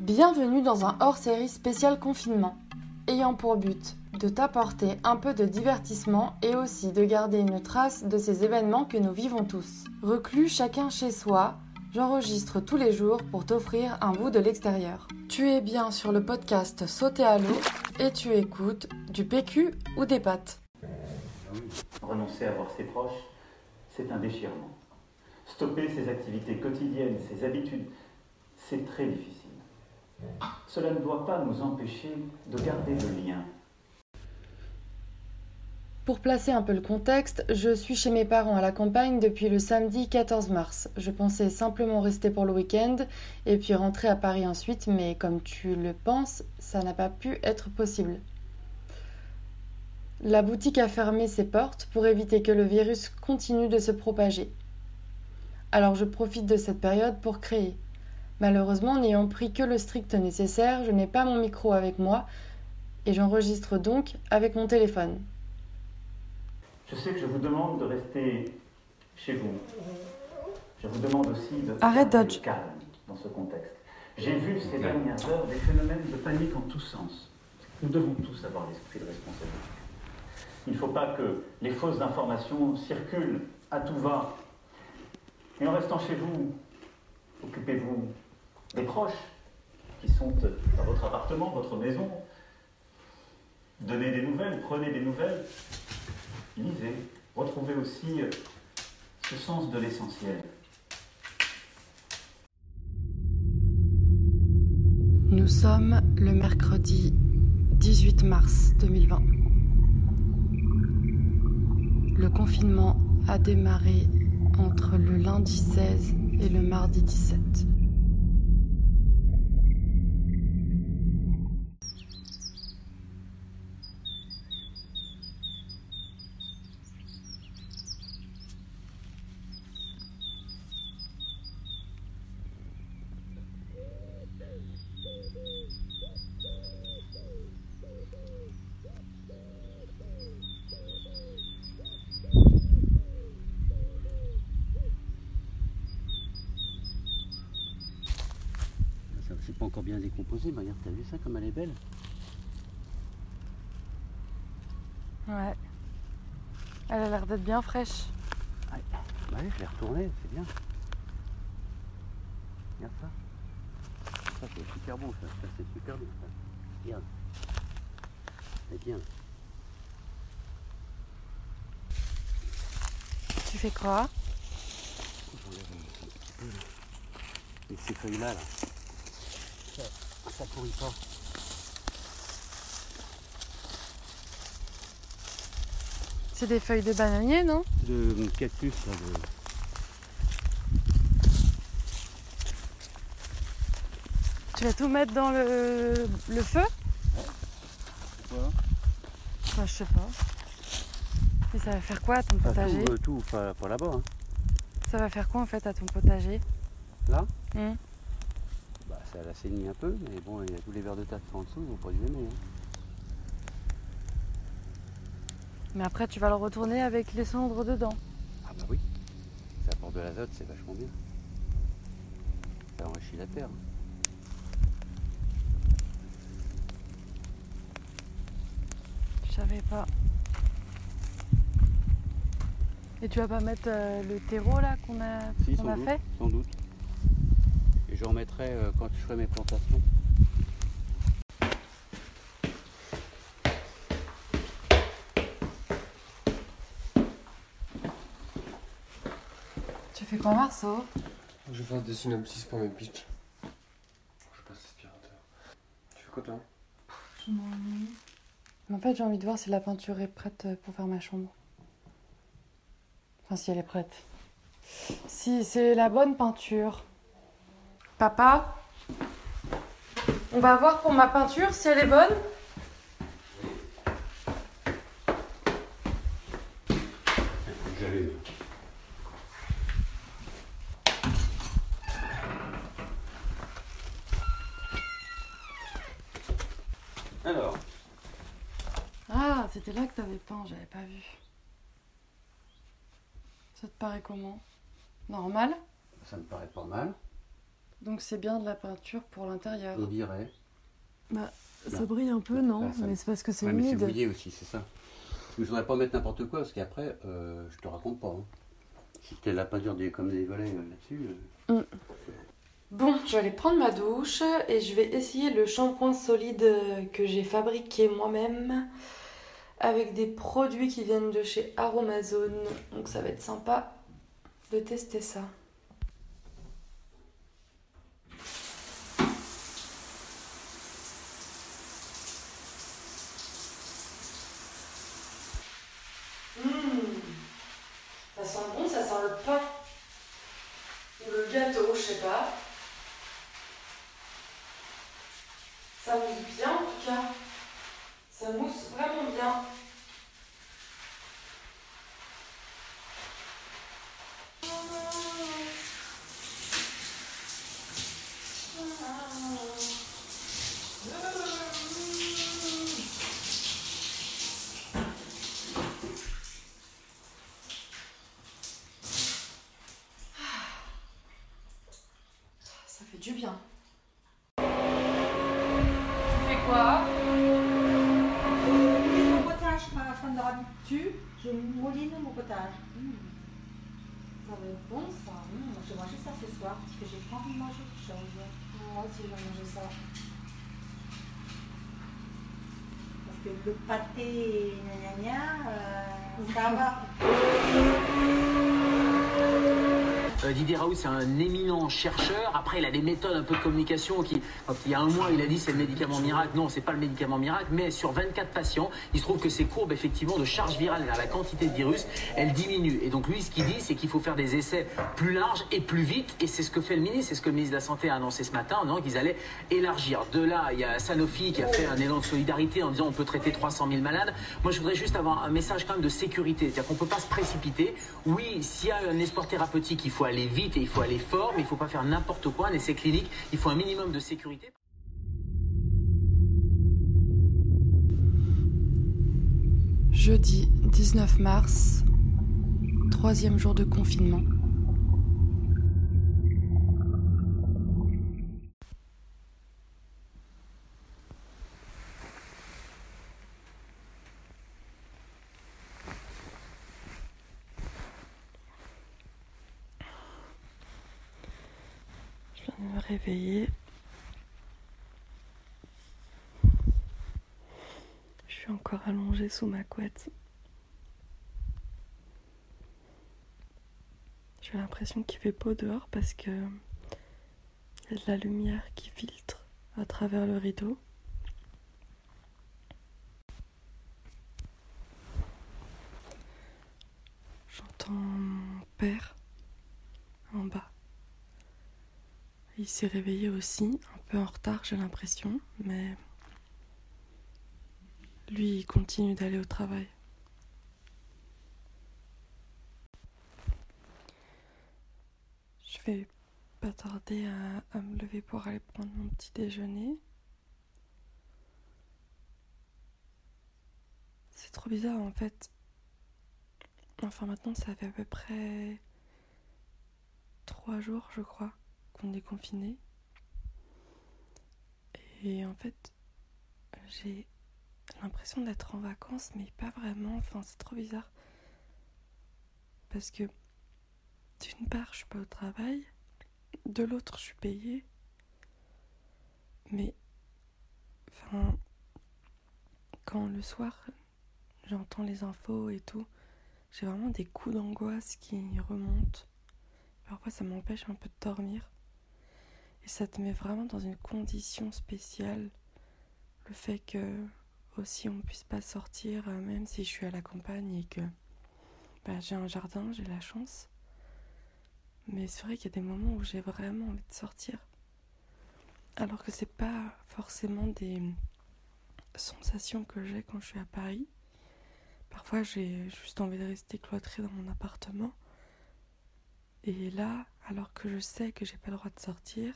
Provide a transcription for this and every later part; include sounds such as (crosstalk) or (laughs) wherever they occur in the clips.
Bienvenue dans un hors-série spécial confinement, ayant pour but de t'apporter un peu de divertissement et aussi de garder une trace de ces événements que nous vivons tous. Reclus chacun chez soi, j'enregistre tous les jours pour t'offrir un bout de l'extérieur. Tu es bien sur le podcast Sauter à l'eau et tu écoutes du PQ ou des pâtes. Renoncer à voir ses proches, c'est un déchirement. Stopper ses activités quotidiennes, ses habitudes, c'est très difficile. Cela ne doit pas nous empêcher de garder le lien. Pour placer un peu le contexte, je suis chez mes parents à la campagne depuis le samedi 14 mars. Je pensais simplement rester pour le week-end et puis rentrer à Paris ensuite, mais comme tu le penses, ça n'a pas pu être possible. La boutique a fermé ses portes pour éviter que le virus continue de se propager. Alors je profite de cette période pour créer. Malheureusement, n'ayant pris que le strict nécessaire, je n'ai pas mon micro avec moi et j'enregistre donc avec mon téléphone. Je sais que je vous demande de rester chez vous. Je vous demande aussi de Arrête, Dodge. calme dans ce contexte. J'ai vu ces dernières heures des phénomènes de panique en tous sens. Nous devons tous avoir l'esprit de responsabilité. Il ne faut pas que les fausses informations circulent à tout va. Et en restant chez vous, occupez-vous des proches qui sont dans votre appartement, votre maison. Donnez des nouvelles, prenez des nouvelles, lisez, retrouvez aussi euh, ce sens de l'essentiel. Nous sommes le mercredi 18 mars 2020. Le confinement a démarré entre le lundi 16 et le mardi 17. Ça c'est pas encore bien décomposé, mais regarde, t'as vu ça comme elle est belle Ouais. Elle a l'air d'être bien fraîche. Ouais, Bah je l'ai retournée, c'est bien. Regarde ça. Ça c'est super bon ça, ça c'est super bon ça. Regarde. C'est bien. Tu fais quoi? J'enlève un petit peu. Et ces feuilles là, là. Ça, ça pourrit pas. C'est des feuilles de bananier, non? De cactus là, de... Tu vas tout mettre dans le, le feu? Bah, je sais pas. Et ça va faire quoi à ton Pas potager? tout, euh, tout pas, pas là-bas. Hein. Ça va faire quoi en fait à ton potager? Là? Hmm. Ça l'assainit un peu, mais bon, il y a tous les vers de terre qui sont en dessous, ils vont pas aimer. hein. Mais après, tu vas le retourner avec les cendres dedans. Ah bah oui, ça apporte de l'azote, c'est vachement bien. Ça enrichit la terre. Je savais pas. Et tu vas pas mettre euh, le terreau là qu'on a, Si, a doute, fait? sans doute. Et je remettrai euh, quand je ferai mes plantations. Tu fais quoi, Marceau? Je fasse des synopsis pour mes pitchs. Je passe l'aspirateur. Tu fais quoi toi? Je m'ennuie. En fait, j'ai envie de voir si la peinture est prête euh, pour faire ma chambre. Enfin, si elle est prête. Si c'est la bonne peinture. Papa On va voir pour ma peinture si elle est bonne. Alors, Ah, c'était là que t'avais peint, j'avais pas vu. Ça te paraît comment? Normal? Ça me paraît pas mal. Donc c'est bien de la peinture pour l'intérieur. On dirait. Bah, ça brille un peu, non bah, ça- Mais c'est parce que c'est Ouais, mais c'est humide. mouillé aussi, c'est ça. Je voudrais pas mettre n'importe quoi parce qu'après, euh, je te raconte pas. hein. Si c'était la peinture des, comme des volets euh, là-dessus. euh, Bon, je vais aller prendre ma douche et je vais essayer le shampoing solide que j'ai fabriqué moi-même avec des produits qui viennent de chez Aromazone. Donc ça va être sympa de tester ça. Mmh. Ça sent bon, ça sent le pain. Ou le gâteau, je sais pas. Ça mousse bien en tout cas. Ça mousse vraiment bien. Ça fait du bien. Tu fais quoi Mon potage, ma femme de tu, je potage. Ça va être bon ça. Moi, je vais manger ça ce soir parce que j'ai pas envie de manger autre chose. Moi aussi je vais manger ça. Parce que le pâté, gna gna gna, euh, ça va. (laughs) Euh, Didier Raoult, c'est un éminent chercheur. Après, il a des méthodes un peu de communication qui, il y a un mois, il a dit c'est le médicament miracle. Non, c'est pas le médicament miracle, mais sur 24 patients, il se trouve que ces courbes, effectivement, de charge virale la quantité de virus, elles diminuent. Et donc, lui, ce qu'il dit, c'est qu'il faut faire des essais plus larges et plus vite. Et c'est ce que fait le ministre. C'est ce que le ministre de la Santé a annoncé ce matin, en disant qu'ils allaient élargir. De là, il y a Sanofi qui a fait un élan de solidarité en disant on peut traiter 300 000 malades. Moi, je voudrais juste avoir un message quand même de sécurité. C'est-à-dire qu'on peut pas se précipiter. Oui, s'il y a un espoir thérapeutique, il faut aller vite et il faut aller fort, mais il faut pas faire n'importe quoi. Un essai clinique, il faut un minimum de sécurité. Jeudi 19 mars, troisième jour de confinement. Réveiller. Je suis encore allongée sous ma couette. J'ai l'impression qu'il fait beau dehors parce que il y a de la lumière qui filtre à travers le rideau. J'entends mon père en bas. Il s'est réveillé aussi, un peu en retard j'ai l'impression, mais lui il continue d'aller au travail. Je vais pas tarder à, à me lever pour aller prendre mon petit déjeuner. C'est trop bizarre en fait. Enfin maintenant ça fait à peu près trois jours je crois qu'on est confiné. Et en fait j'ai l'impression d'être en vacances mais pas vraiment. Enfin c'est trop bizarre. Parce que d'une part, je suis pas au travail, de l'autre, je suis payée. Mais, quand le soir, j'entends les infos et tout, j'ai vraiment des coups d'angoisse qui remontent. Parfois, ça m'empêche un peu de dormir. Et ça te met vraiment dans une condition spéciale. Le fait que, aussi, on puisse pas sortir, euh, même si je suis à la campagne et que bah, j'ai un jardin, j'ai la chance. Mais c'est vrai qu'il y a des moments où j'ai vraiment envie de sortir. Alors que c'est pas forcément des sensations que j'ai quand je suis à Paris. Parfois j'ai juste envie de rester cloîtrée dans mon appartement. Et là, alors que je sais que j'ai pas le droit de sortir,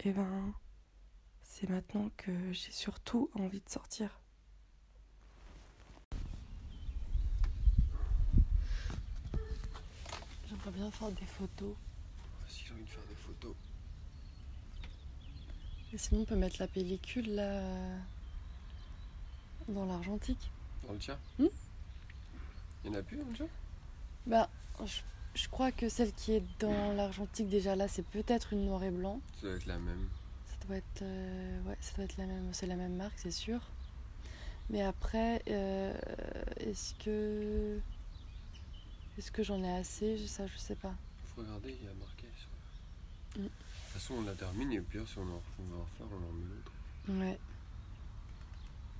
et ben c'est maintenant que j'ai surtout envie de sortir. J'aimerais bien faire des photos. Si j'ai envie de faire des photos. Et sinon, on peut mettre la pellicule là. dans l'argentique. Dans le tien? Hmm? Il y en a plus dans le tien? Bah, je, je crois que celle qui est dans l'argentique déjà là, c'est peut-être une noir et blanc. Ça doit être la même. Ça doit être, euh, ouais, ça doit être la même, c'est la même marque, c'est sûr. Mais après, euh, est-ce que, est-ce que j'en ai assez? Ça, je sais pas. Faut regarder, il y a marqué sur. Mm. De toute façon, on la termine et puis si on, en, va en refaire, on en met l'autre. Ouais,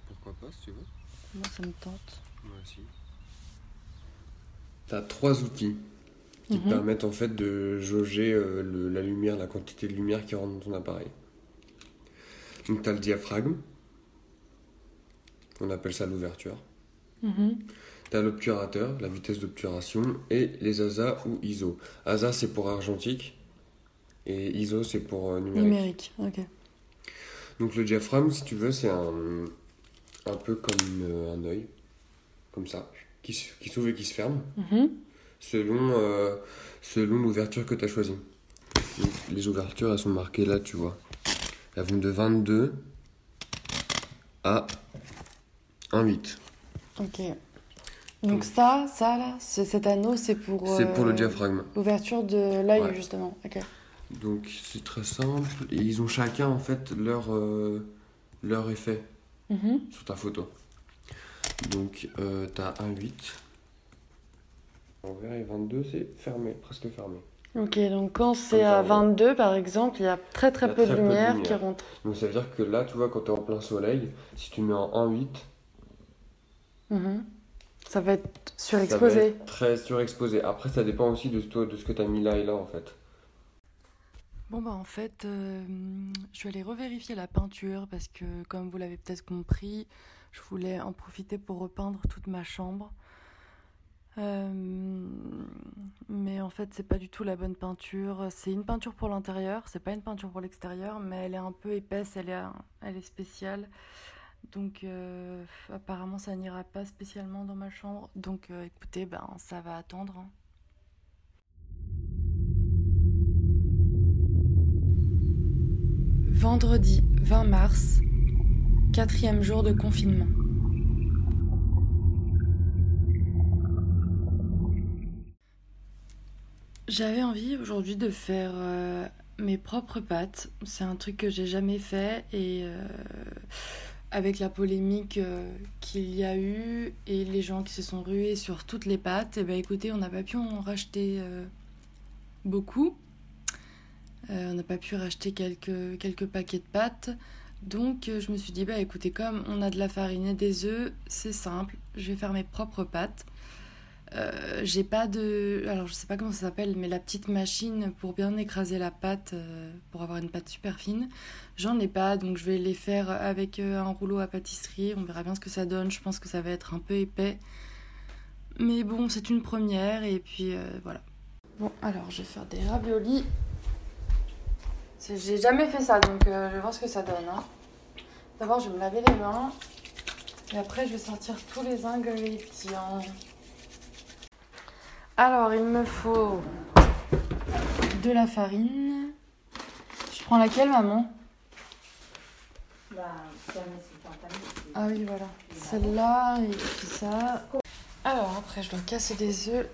Pourquoi pas si tu veux moi ça me tente. Moi aussi. T'as trois outils qui Mhm. permettent en fait de jauger euh, le- la lumière, la quantité de lumière qui rentre dans ton appareil. Donc t'as le diaphragme, on appelle ça l'ouverture. Mhm. T'as l'obturateur, la vitesse d'obturation, et les ASA ou ISO. ASA c'est pour argentique, et ISO c'est pour euh, numérique. Numérique, ok. Donc le diaphragme, si tu veux, c'est un, un peu comme euh, un œil, comme ça, qui, qui s'ouvre et qui se ferme, Mhm. Selon, euh, selon l'ouverture que tu as choisie. Donc, les ouvertures, elles sont marquées là, tu vois. Elles vont de 22 à 1,8. Ok. Donc ça, ça là, cet anneau, c'est pour. C'est pour le euh, diaphragme. L'ouverture de l'œil Ouais. justement. Ok. Donc c'est très simple. Et ils ont chacun en fait leur, euh, leur effet Mhm. sur ta photo. Donc euh, t'as 1,8. Et 22, c'est fermé, presque fermé. Ok, donc quand c'est à ouais. 22 par exemple, il y a très très a peu de très peu de lumière qui rentre. Donc ça veut dire que là, tu vois, quand t'es en plein soleil, si tu mets en 1,8, Mhm. Ça va être ça va surexposé. être très surexposé. Après, ça dépend aussi de, toi, de ce que t'as mis là et là en fait. Bon bah en fait, euh, je vais aller revérifier la peinture parce que comme vous l'avez peut-être compris, je voulais en profiter pour repeindre toute ma chambre. Euh, mais en fait, c'est pas du tout la bonne peinture. C'est une peinture pour l'intérieur, c'est pas une peinture pour l'extérieur, mais elle est un peu épaisse, elle est, elle est spéciale. Donc euh, apparemment, ça n'ira pas spécialement dans ma chambre. Donc euh, écoutez, ben ça va attendre. hein. Vendredi 20 mars, quatrième jour de confinement. J'avais envie aujourd'hui de faire euh, mes propres pâtes. C'est un truc que j'ai jamais fait et euh, avec la polémique euh, qu'il y a eu et les gens qui se sont rués sur toutes les pâtes, et ben écoutez, on n'a pas pu en racheter beaucoup. On n'a pas pu racheter quelques, quelques paquets de pâtes. Donc je me suis dit, bah écoutez, comme on a de la farine et des œufs, c'est simple, je vais faire mes propres pâtes. Euh, j'ai pas de. Alors je sais pas comment ça s'appelle, mais la petite machine pour bien écraser la pâte, euh, pour avoir une pâte super fine. J'en ai pas, donc je vais les faire avec euh, un rouleau à pâtisserie. On verra bien ce que ça donne. Je pense que ça va être un peu épais. Mais bon, c'est une première, et puis voilà. Bon, alors je vais faire des raviolis. J'ai jamais fait ça, donc je vais voir ce que ça donne. hein. D'abord, je vais me laver les mains. Et après, je vais sortir tous les ingrédients. Alors, il me faut de la farine. Je prends laquelle, maman? Bah, Ah oui, voilà. Celle-là et puis ça. Alors, après, je dois casser des œufs.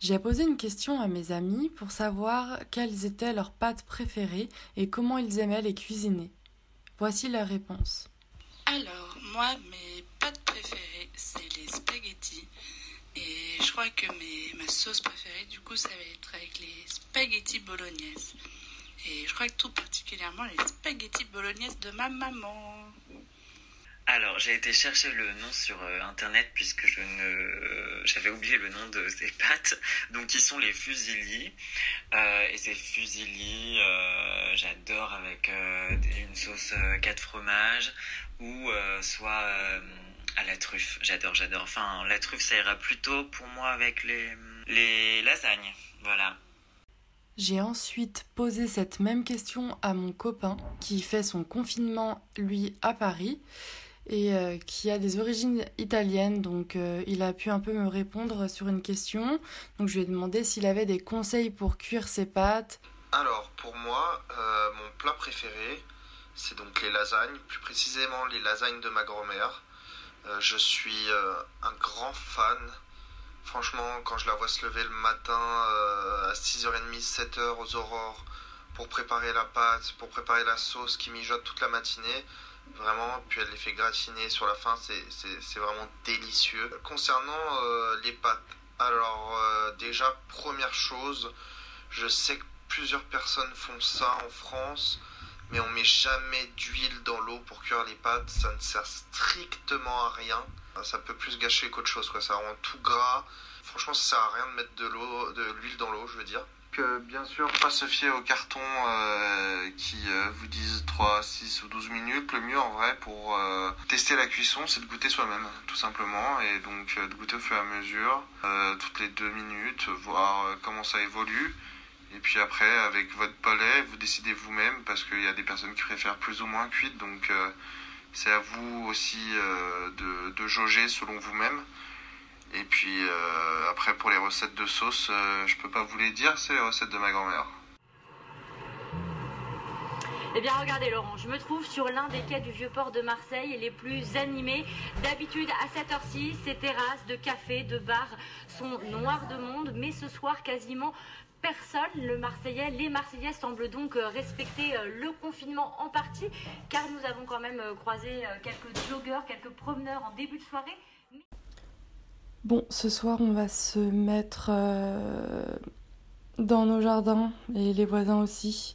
J'ai posé une question à mes amis pour savoir quelles étaient leurs pâtes préférées et comment ils aimaient les cuisiner. Voici la réponse. Alors, moi, mes pâtes préférées, c'est les spaghettis. Et je crois que mes, ma sauce préférée, du coup, ça va être avec les spaghettis bolognaises. Et je crois que tout particulièrement les spaghettis bolognaises de ma maman. Alors, j'ai été chercher le nom sur euh, internet puisque je ne j'avais oublié le nom de ces (laughs) pâtes. Donc, ils sont les fusilli. Euh, et ces fusilli, euh, j'adore avec euh, une sauce 4 fromages ou euh, soit euh, à la truffe. J'adore, j'adore. Enfin, la truffe, ça ira plutôt pour moi avec les, les lasagnes. Voilà. J'ai ensuite posé cette même question à mon copain qui fait son confinement, lui, à Paris. Et euh, qui a des origines italiennes. Donc euh, il a pu un peu me répondre sur une question. Donc je lui ai demandé s'il avait des conseils pour cuire ses pâtes. Alors pour moi, euh, mon plat préféré, c'est donc les lasagnes, plus précisément les lasagnes de ma grand-mère. je suis un grand fan. Franchement, quand je la vois se lever le matin à 6h30, 7h aux aurores pour préparer la pâte, pour préparer la sauce qui mijote toute la matinée, Vraiment, puis elle les fait gratiner sur la fin, c'est vraiment délicieux. Concernant euh, les pâtes, alors euh, déjà, première chose, je sais que plusieurs personnes font ça en France, mais on met jamais d'huile dans l'eau pour cuire les pâtes, ça ne sert strictement à rien. Ça peut plus gâcher qu'autre chose, quoi. ça rend tout gras. Franchement, ça sert à rien de mettre de de l'huile dans l'eau, je veux dire bien sûr, pas se fier aux cartons euh, qui euh, vous disent 3, 6 ou 12 minutes. Le mieux en vrai pour euh, tester la cuisson, c'est de goûter soi-même, tout simplement. Et donc de goûter au fur et à mesure, toutes les 2 minutes, voir comment ça évolue. Et puis après, avec votre palais, vous décidez vous-même, parce qu'il y a des personnes qui préfèrent plus ou moins cuite. Donc c'est à vous aussi de, de jauger selon vous-même. Et puis euh, après pour les recettes de sauce, euh, je peux pas vous les dire, c'est les recettes de ma grand-mère. Eh bien regardez Laurent, je me trouve sur l'un des quais du vieux port de Marseille les plus animés. D'habitude à cette heure-ci, ces terrasses de cafés, de bars sont noires de monde, mais ce soir quasiment personne. Le Marseillais, les Marseillais semblent donc euh, respecter le confinement en partie, car nous avons quand même croisé quelques joggeurs, quelques promeneurs en début de soirée. Bon, ce soir, on va se mettre euh, dans nos jardins et les voisins aussi.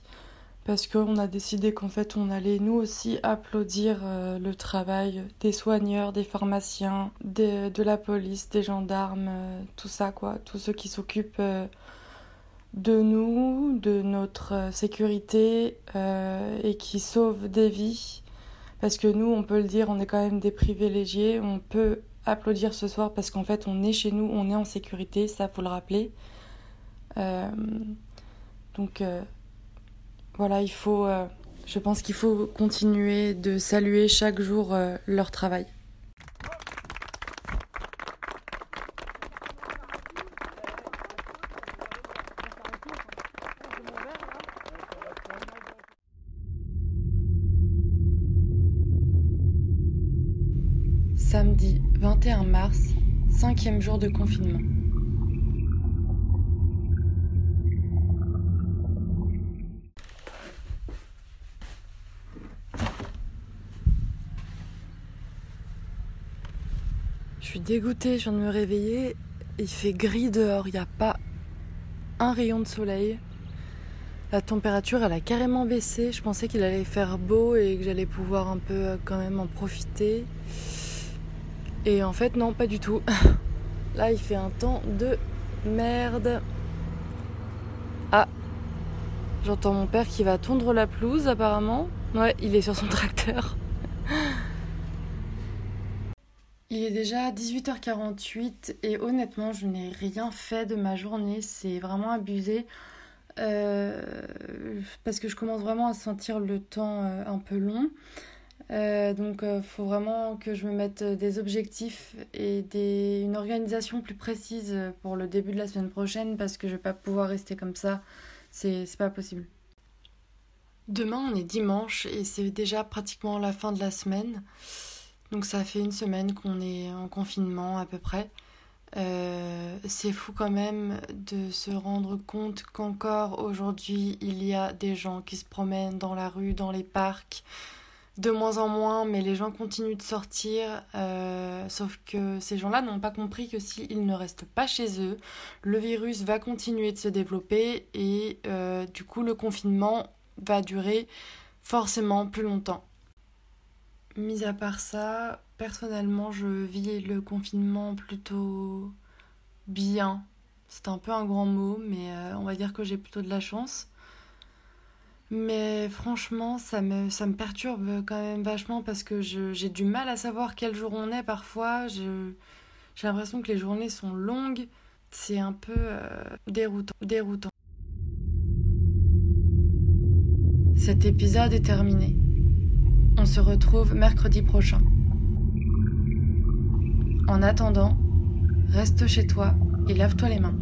Parce qu'on a décidé qu'en fait, on allait nous aussi applaudir euh, le travail des soigneurs, des pharmaciens, de la police, des gendarmes, euh, tout ça, quoi. Tous ceux qui s'occupent de nous, de notre sécurité et qui sauvent des vies. Parce que nous, on peut le dire, on est quand même des privilégiés. On peut applaudir ce soir parce qu'en fait on est chez nous, on est en sécurité, ça faut le rappeler. Euh, donc euh, voilà, il faut, euh, je pense qu'il faut continuer de saluer chaque jour leur travail. Samedi 21 mars, cinquième jour de confinement. Je suis dégoûtée, je viens de me réveiller. Il fait gris dehors, il n'y a pas un rayon de soleil. La température, elle a carrément baissé. Je pensais qu'il allait faire beau et que j'allais pouvoir un peu quand même en profiter. Et en fait, non, pas du tout. (laughs) Là, il fait un temps de merde. Ah, j'entends mon père qui va tondre la pelouse apparemment. Ouais, il est sur son (laughs) tracteur. Il est déjà 18h48 et honnêtement, je n'ai rien fait de ma journée. C'est vraiment abusé. Euh, parce que je commence vraiment à sentir le temps euh, un peu long. Euh, donc il euh, faut vraiment que je me mette des objectifs et des, une organisation plus précise pour le début de la semaine prochaine parce que je vais pas pouvoir rester comme ça. C'est pas possible. Demain on est dimanche et c'est déjà pratiquement la fin de la semaine. Donc ça fait une semaine qu'on est en confinement à peu près. Euh, c'est fou quand même de se rendre compte qu'encore aujourd'hui il y a des gens qui se promènent dans la rue, dans les parcs, de moins en moins, mais les gens continuent de sortir. Euh, sauf que ces gens-là n'ont pas compris que s'ils ne restent pas chez eux, le virus va continuer de se développer et euh, du coup le confinement va durer forcément plus longtemps. Mis à part ça, personnellement, je vis le confinement plutôt bien. C'est un peu un grand mot, mais euh, on va dire que j'ai plutôt de la chance. Mais franchement, ça me, ça me perturbe quand même vachement parce que j'ai du mal à savoir quel jour on est parfois. J'ai l'impression que les journées sont longues. C'est un peu euh, déroutant, déroutant. Cet épisode est terminé. On se retrouve mercredi prochain. En attendant, reste chez toi et lave-toi les mains.